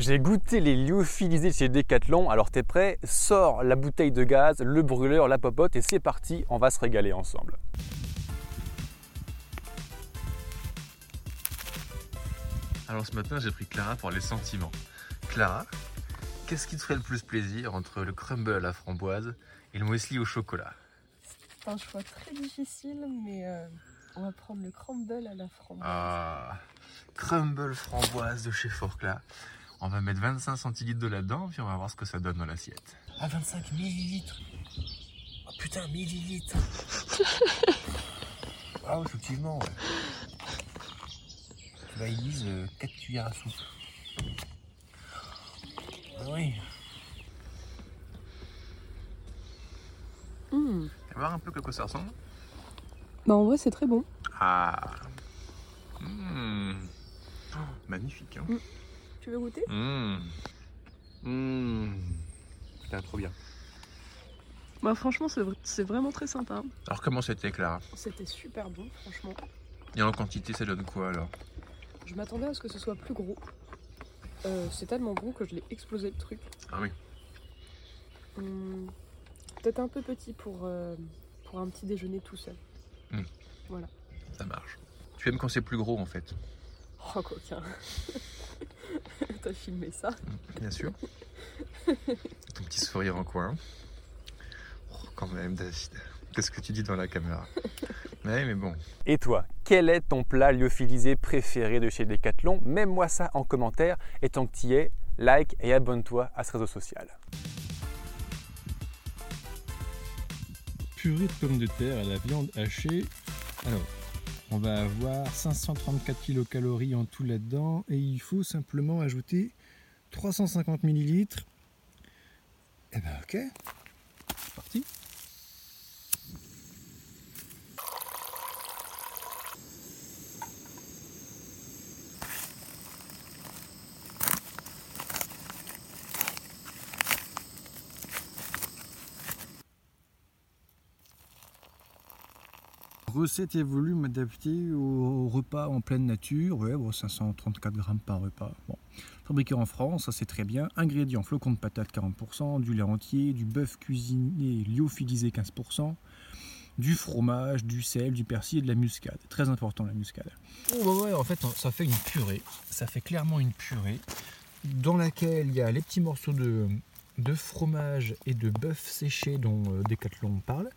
J'ai goûté les lyophilisés chez Decathlon, alors t'es prêt? Sors la bouteille de gaz, le brûleur, la popote et c'est parti, on va se régaler ensemble. Alors ce matin, j'ai pris Clara pour les sentiments. Clara, qu'est-ce qui te ferait le plus plaisir entre le crumble à la framboise et le muesli au chocolat? C'est un choix très difficile, mais euh, on va prendre le crumble à la framboise. Ah, crumble framboise de chez Forclaz. On va mettre 25 centilitres de là-dedans, puis on va voir ce que ça donne dans l'assiette. Ah, 25 millilitres Oh putain, millilitres Ah, effectivement, ouais. Bah, ils disent 4 cuillères à soupe. Ah oui. On va voir un peu à quoi ça ressemble. Bah en vrai c'est très bon. Ah. Mmh. Oh, magnifique. Hein. Tu veux goûter? Mmh. Mmh. Putain, trop bien. Bah franchement c'est vr- c'est vraiment très sympa. Alors comment c'était Clara? C'était super bon franchement. Et en quantité, ça donne quoi alors? Je m'attendais à ce que ce soit plus gros. Euh, c'est tellement bon que je l'ai explosé le truc. Ah oui. Hmm. Peut-être un peu petit pour, euh, pour un petit déjeuner tout seul. Hmm. Voilà. Ça marche. Tu aimes quand c'est plus gros en fait? Oh coquin. T'as filmé ça Bien sûr. Ton petit sourire en coin. Oh, quand même, David. Qu'est-ce que tu dis dans la caméra? Ouais, mais bon. Et toi, quel est ton plat lyophilisé préféré de chez Decathlon? Mets-moi ça en commentaire et tant que tu es, like et abonne-toi à ce réseau social. purée de pommes de terre à la viande hachée. Alors, on va avoir 534 kilocalories en tout là-dedans et il faut simplement ajouter 350 millilitres. Eh ben ok, c'est parti. Recette et volume adaptés au repas en pleine nature? Ouais, bon, 534 grammes par repas. Bon. Fabriqué en France, ça c'est très bien. Ingrédients flocons de patates 40%, du lait entier, du bœuf cuisiné lyophilisé 15%, du fromage, du sel, du persil et de la muscade. Très important la muscade. Oh bah en fait, ça fait une purée. Ça fait clairement une purée dans laquelle il y a les petits morceaux de, de fromage et de bœuf séché dont euh, Decathlon parle.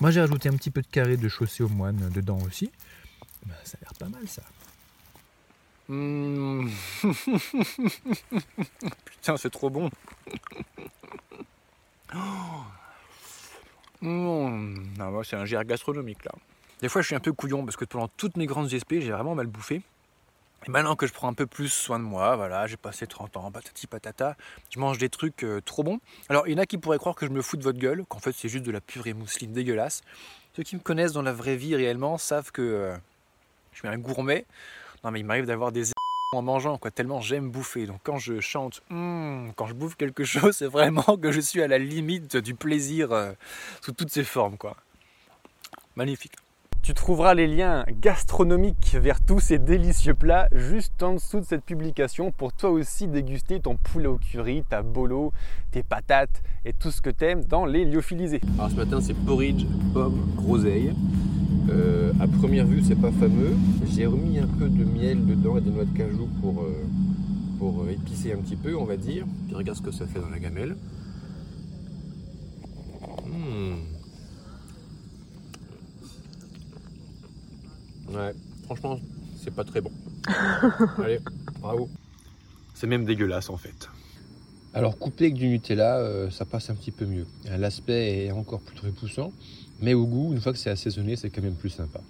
Moi j'ai rajouté un petit peu de carré de chaussée aux moines dedans aussi. Bah, ça a l'air pas mal ça. Mmh. Putain, c'est trop bon. Mmh. Non, moi, c'est un GR gastronomique là. Des fois, je suis un peu couillon parce que pendant toutes mes grandes GSP, j'ai vraiment mal bouffé. Et maintenant que je prends un peu plus soin de moi, voilà, j'ai passé 30 ans, patati patata, je mange des trucs euh, trop bons. Alors, il y en a qui pourraient croire que je me fous de votre gueule, qu'en fait, c'est juste de la purée mousseline dégueulasse. Ceux qui me connaissent dans la vraie vie réellement savent que euh, je suis un gourmet. Non, mais il m'arrive d'avoir des en mangeant, quoi, tellement j'aime bouffer. Donc quand je chante, Hmm quand je bouffe quelque chose, c'est vraiment que je suis à la limite du plaisir euh, sous toutes ses formes, quoi. Magnifique. Tu trouveras les liens gastronomiques vers tous ces délicieux plats juste en dessous de cette publication pour toi aussi déguster ton poulet au curry, ta bolo, tes patates et tout ce que t'aimes dans les lyophilisés. Alors ce matin, c'est porridge, pomme, groseille. Euh, à première vue, c'est pas fameux. J'ai remis un peu de miel dedans et des noix de cajou pour, euh, euh, épicer un petit peu, on va dire. Puis regarde ce que ça fait dans la gamelle. Mmh. Ouais, franchement, c'est pas très bon. Allez, bravo. C'est même dégueulasse en fait. Alors coupé avec du Nutella, euh, ça passe un petit peu mieux. L'aspect est encore plus repoussant, mais au goût, une fois que c'est assaisonné, c'est quand même plus sympa.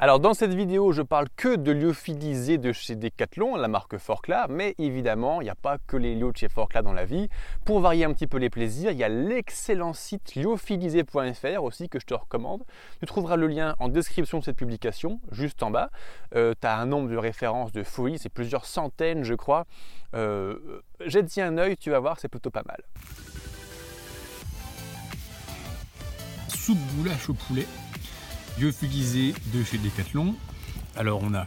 Alors dans cette vidéo, je parle que de lyophilisés de chez Decathlon, la marque Forclaz, mais évidemment, il n'y a pas que les lyots de chez Forclaz dans la vie. Pour varier un petit peu les plaisirs, il y a l'excellent site lyophilisé.fr aussi que je te recommande. Tu trouveras le lien en description de cette publication, juste en bas. tu as un nombre de références de folie, c'est plusieurs centaines je crois. Euh, Jette-y un œil, tu vas voir, c'est plutôt pas mal. Soupe au poulet, lyophilisé de chez Decathlon. Alors on a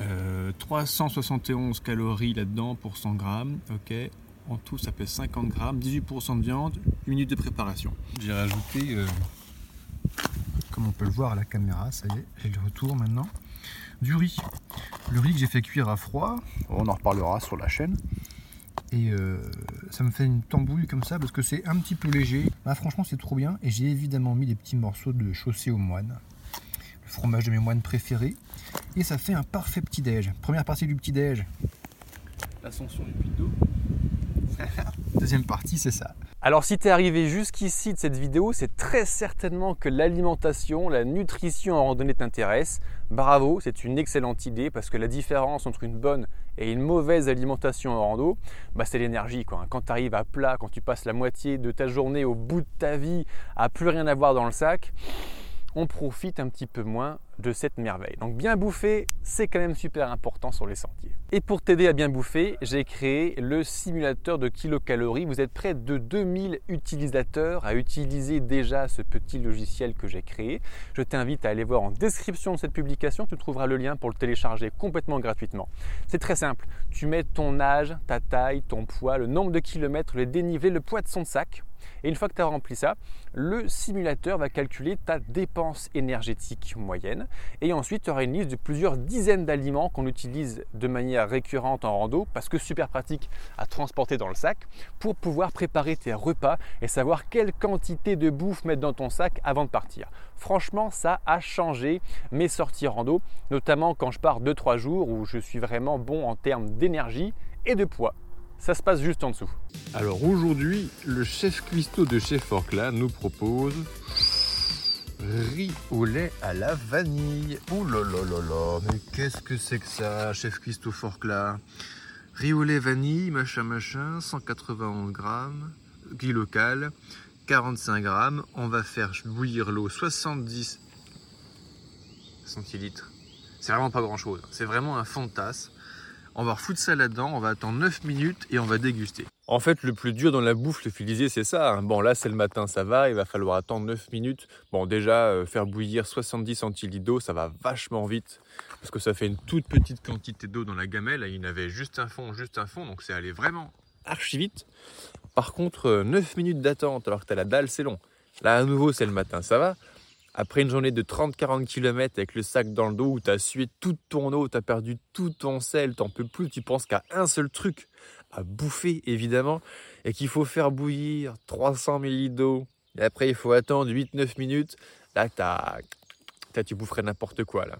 Euh, 371 calories là-dedans pour 100 grammes. Ok. En tout, ça pèse 50 grammes, 18% de viande, 1 minute de préparation. J'ai rajouté, euh, comme on peut le voir à la caméra, ça y est, j'ai le retour maintenant, du riz. Le riz que j'ai fait cuire à froid, on en reparlera sur la chaîne. Et euh, ça me fait une tambouille comme ça parce que c'est un petit peu léger. Ah, franchement, c'est trop bien. Et j'ai évidemment mis des petits morceaux de chaussée aux moines. Fromage de mes moines préférés. Et ça fait un parfait petit-déj. Première partie du petit-déj. L'ascension du puits d'eau. Deuxième partie, c'est ça. Alors si tu es arrivé jusqu'ici de cette vidéo, c'est très certainement que l'alimentation, la nutrition en randonnée t'intéresse. Bravo, c'est une excellente idée parce que la différence entre une bonne et une mauvaise alimentation en rando, bah, c'est l'énergie. Quand tu arrives à plat, quand tu passes la moitié de ta journée au bout de ta vie à plus rien avoir dans le sac, on profite un petit peu moins de cette merveille. Donc bien bouffer, c'est quand même super important sur les sentiers. Et pour t'aider à bien bouffer, j'ai créé le simulateur de kilocalories. Vous êtes près de 2000 utilisateurs à utiliser déjà ce petit logiciel que j'ai créé. Je t'invite à aller voir en description de cette publication, tu trouveras le lien pour le télécharger complètement gratuitement. C'est très simple, tu mets ton âge, ta taille, ton poids, le nombre de kilomètres, le dénivelé, le poids de son sac et une fois que tu as rempli ça, le simulateur va calculer ta dépense énergétique moyenne. Et ensuite, tu auras une liste de plusieurs dizaines d'aliments qu'on utilise de manière récurrente en rando parce que super pratique à transporter dans le sac pour pouvoir préparer tes repas et savoir quelle quantité de bouffe mettre dans ton sac avant de partir. Franchement, ça a changé mes sorties rando, notamment quand je pars 2-3 jours où je suis vraiment bon en termes d'énergie et de poids. Ça se passe juste en dessous. Alors aujourd'hui, le chef cuistot de Chef Orcla nous propose riz au lait à la vanille. Là, mais qu'est-ce que c'est que ça, chef cuistot Forcla? Riz au lait vanille, machin machin, 191 grammes, riz local, 45 grammes. On va faire bouillir l'eau 70 centilitres. C'est vraiment pas grand chose, c'est vraiment un fond. On va refoutre ça là-dedans, on va attendre 9 minutes et on va déguster. En fait, le plus dur dans la bouffe lyophilisée, c'est ça. hein. Bon, là, c'est le matin, ça va. Il va falloir attendre 9 minutes. Bon, déjà, euh, faire bouillir 70 centilitres d'eau, ça va vachement vite. Parce que ça fait une toute petite quantité d'eau dans la gamelle. Il y en avait juste un fond, juste un fond. Donc, c'est allé vraiment archi vite. Par contre, euh, 9 minutes d'attente alors que tu as la dalle, c'est long. Là, à nouveau, c'est le matin, ça va. Après une journée de 30-40 km avec le sac dans le dos où tu as sué toute ton eau, tu as perdu tout ton sel, t'en peux plus, tu penses qu'à un seul truc, à bouffer évidemment, et qu'il faut faire bouillir 300 ml d'eau. Et après, il faut attendre 8-9 minutes. Là, t'as, t'as- tu boufferais n'importe quoi là.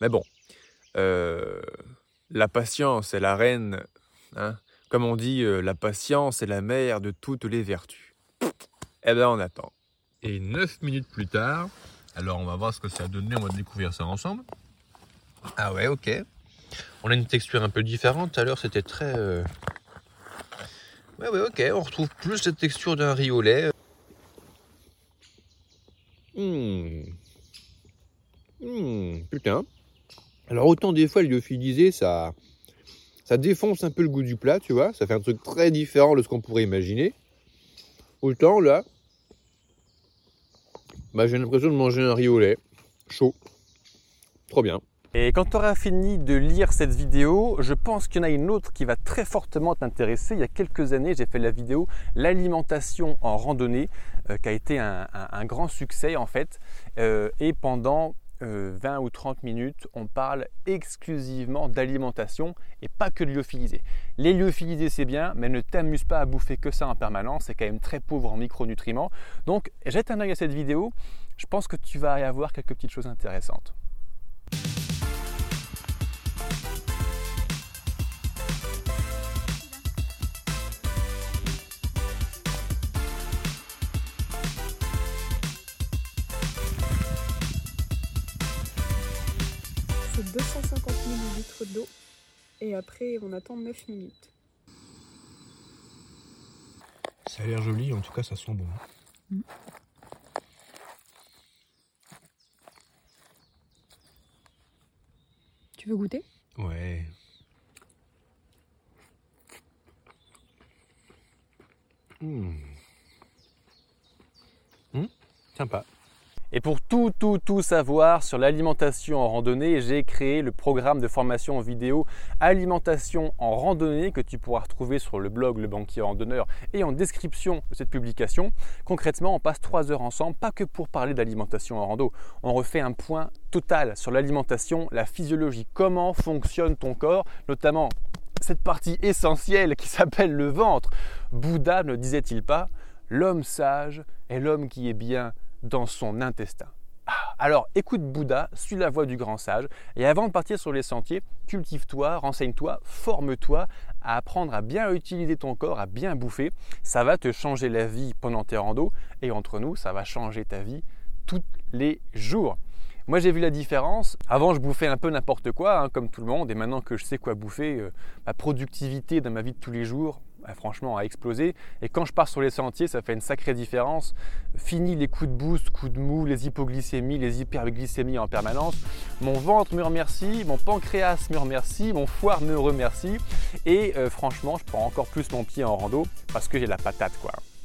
Mais bon, euh, la patience est la reine. hein. Comme on dit, euh, la patience est la mère de toutes les vertus. Eh ben, on attend. Et 9 minutes plus tard, alors on va voir ce que ça a donné, on va découvrir ça ensemble. Ah ouais, ok. On a une texture un peu différente, tout à l'heure c'était très... euh, Ouais, ouais, ok, on retrouve plus cette texture d'un riz au lait. Hmm. Hmm, putain. Alors autant des fois lyophilisé, ça, ça défonce un peu le goût du plat, tu vois. Ça fait un truc très différent de ce qu'on pourrait imaginer. Autant là, bah, j'ai l'impression de manger un riz au lait, chaud. Trop bien. Et quand tu auras fini de lire cette vidéo, je pense qu'il y en a une autre qui va très fortement t'intéresser. Il y a quelques années, j'ai fait la vidéo L'alimentation en randonnée, euh, qui a été un, grand succès en fait. Euh, et pendant euh, 20 ou 30 minutes, on parle exclusivement d'alimentation et pas que de lyophilisé. Les lyophilisés, c'est bien, mais ne t'amuse pas à bouffer que ça en permanence. C'est quand même très pauvre en micronutriments. Donc, jette un œil à cette vidéo. Je pense que tu vas y avoir quelques petites choses intéressantes. 250 ml d'eau et après on attend 9 minutes. Ça a l'air joli, en tout cas, ça sent bon. Tu veux goûter? Ouais. Hmm. Hmm, Sympa. Et pour tout, tout, tout savoir sur l'alimentation en randonnée, j'ai créé le programme de formation en vidéo Alimentation en randonnée que tu pourras retrouver sur le blog Le Banquier Randonneur et en description de cette publication. Concrètement, on passe trois heures ensemble, pas que pour parler d'alimentation en rando. On refait un point total sur l'alimentation, la physiologie, comment fonctionne ton corps, notamment cette partie essentielle qui s'appelle le ventre. Bouddha ne disait-il pas L'homme sage est l'homme qui est bien dans son intestin. Ah, alors écoute Bouddha, suis la voie du grand sage et avant de partir sur les sentiers, cultive-toi, renseigne-toi, forme-toi à apprendre à bien utiliser ton corps, à bien bouffer. Ça va te changer la vie pendant tes randos et entre nous, ça va changer ta vie tous les jours. Moi j'ai vu la différence. Avant je bouffais un peu n'importe quoi, hein, comme tout le monde, et maintenant que je sais quoi bouffer, euh, ma productivité dans ma vie de tous les jours, franchement, a explosé. Et quand je pars sur les sentiers, ça fait une sacrée différence. Fini les coups de boost, coups de mou, les hypoglycémies, les hyperglycémies en permanence. Mon ventre me remercie, mon pancréas me remercie, mon foie me remercie. Et euh, franchement, je prends encore plus mon pied en rando parce que j'ai la patate, quoi.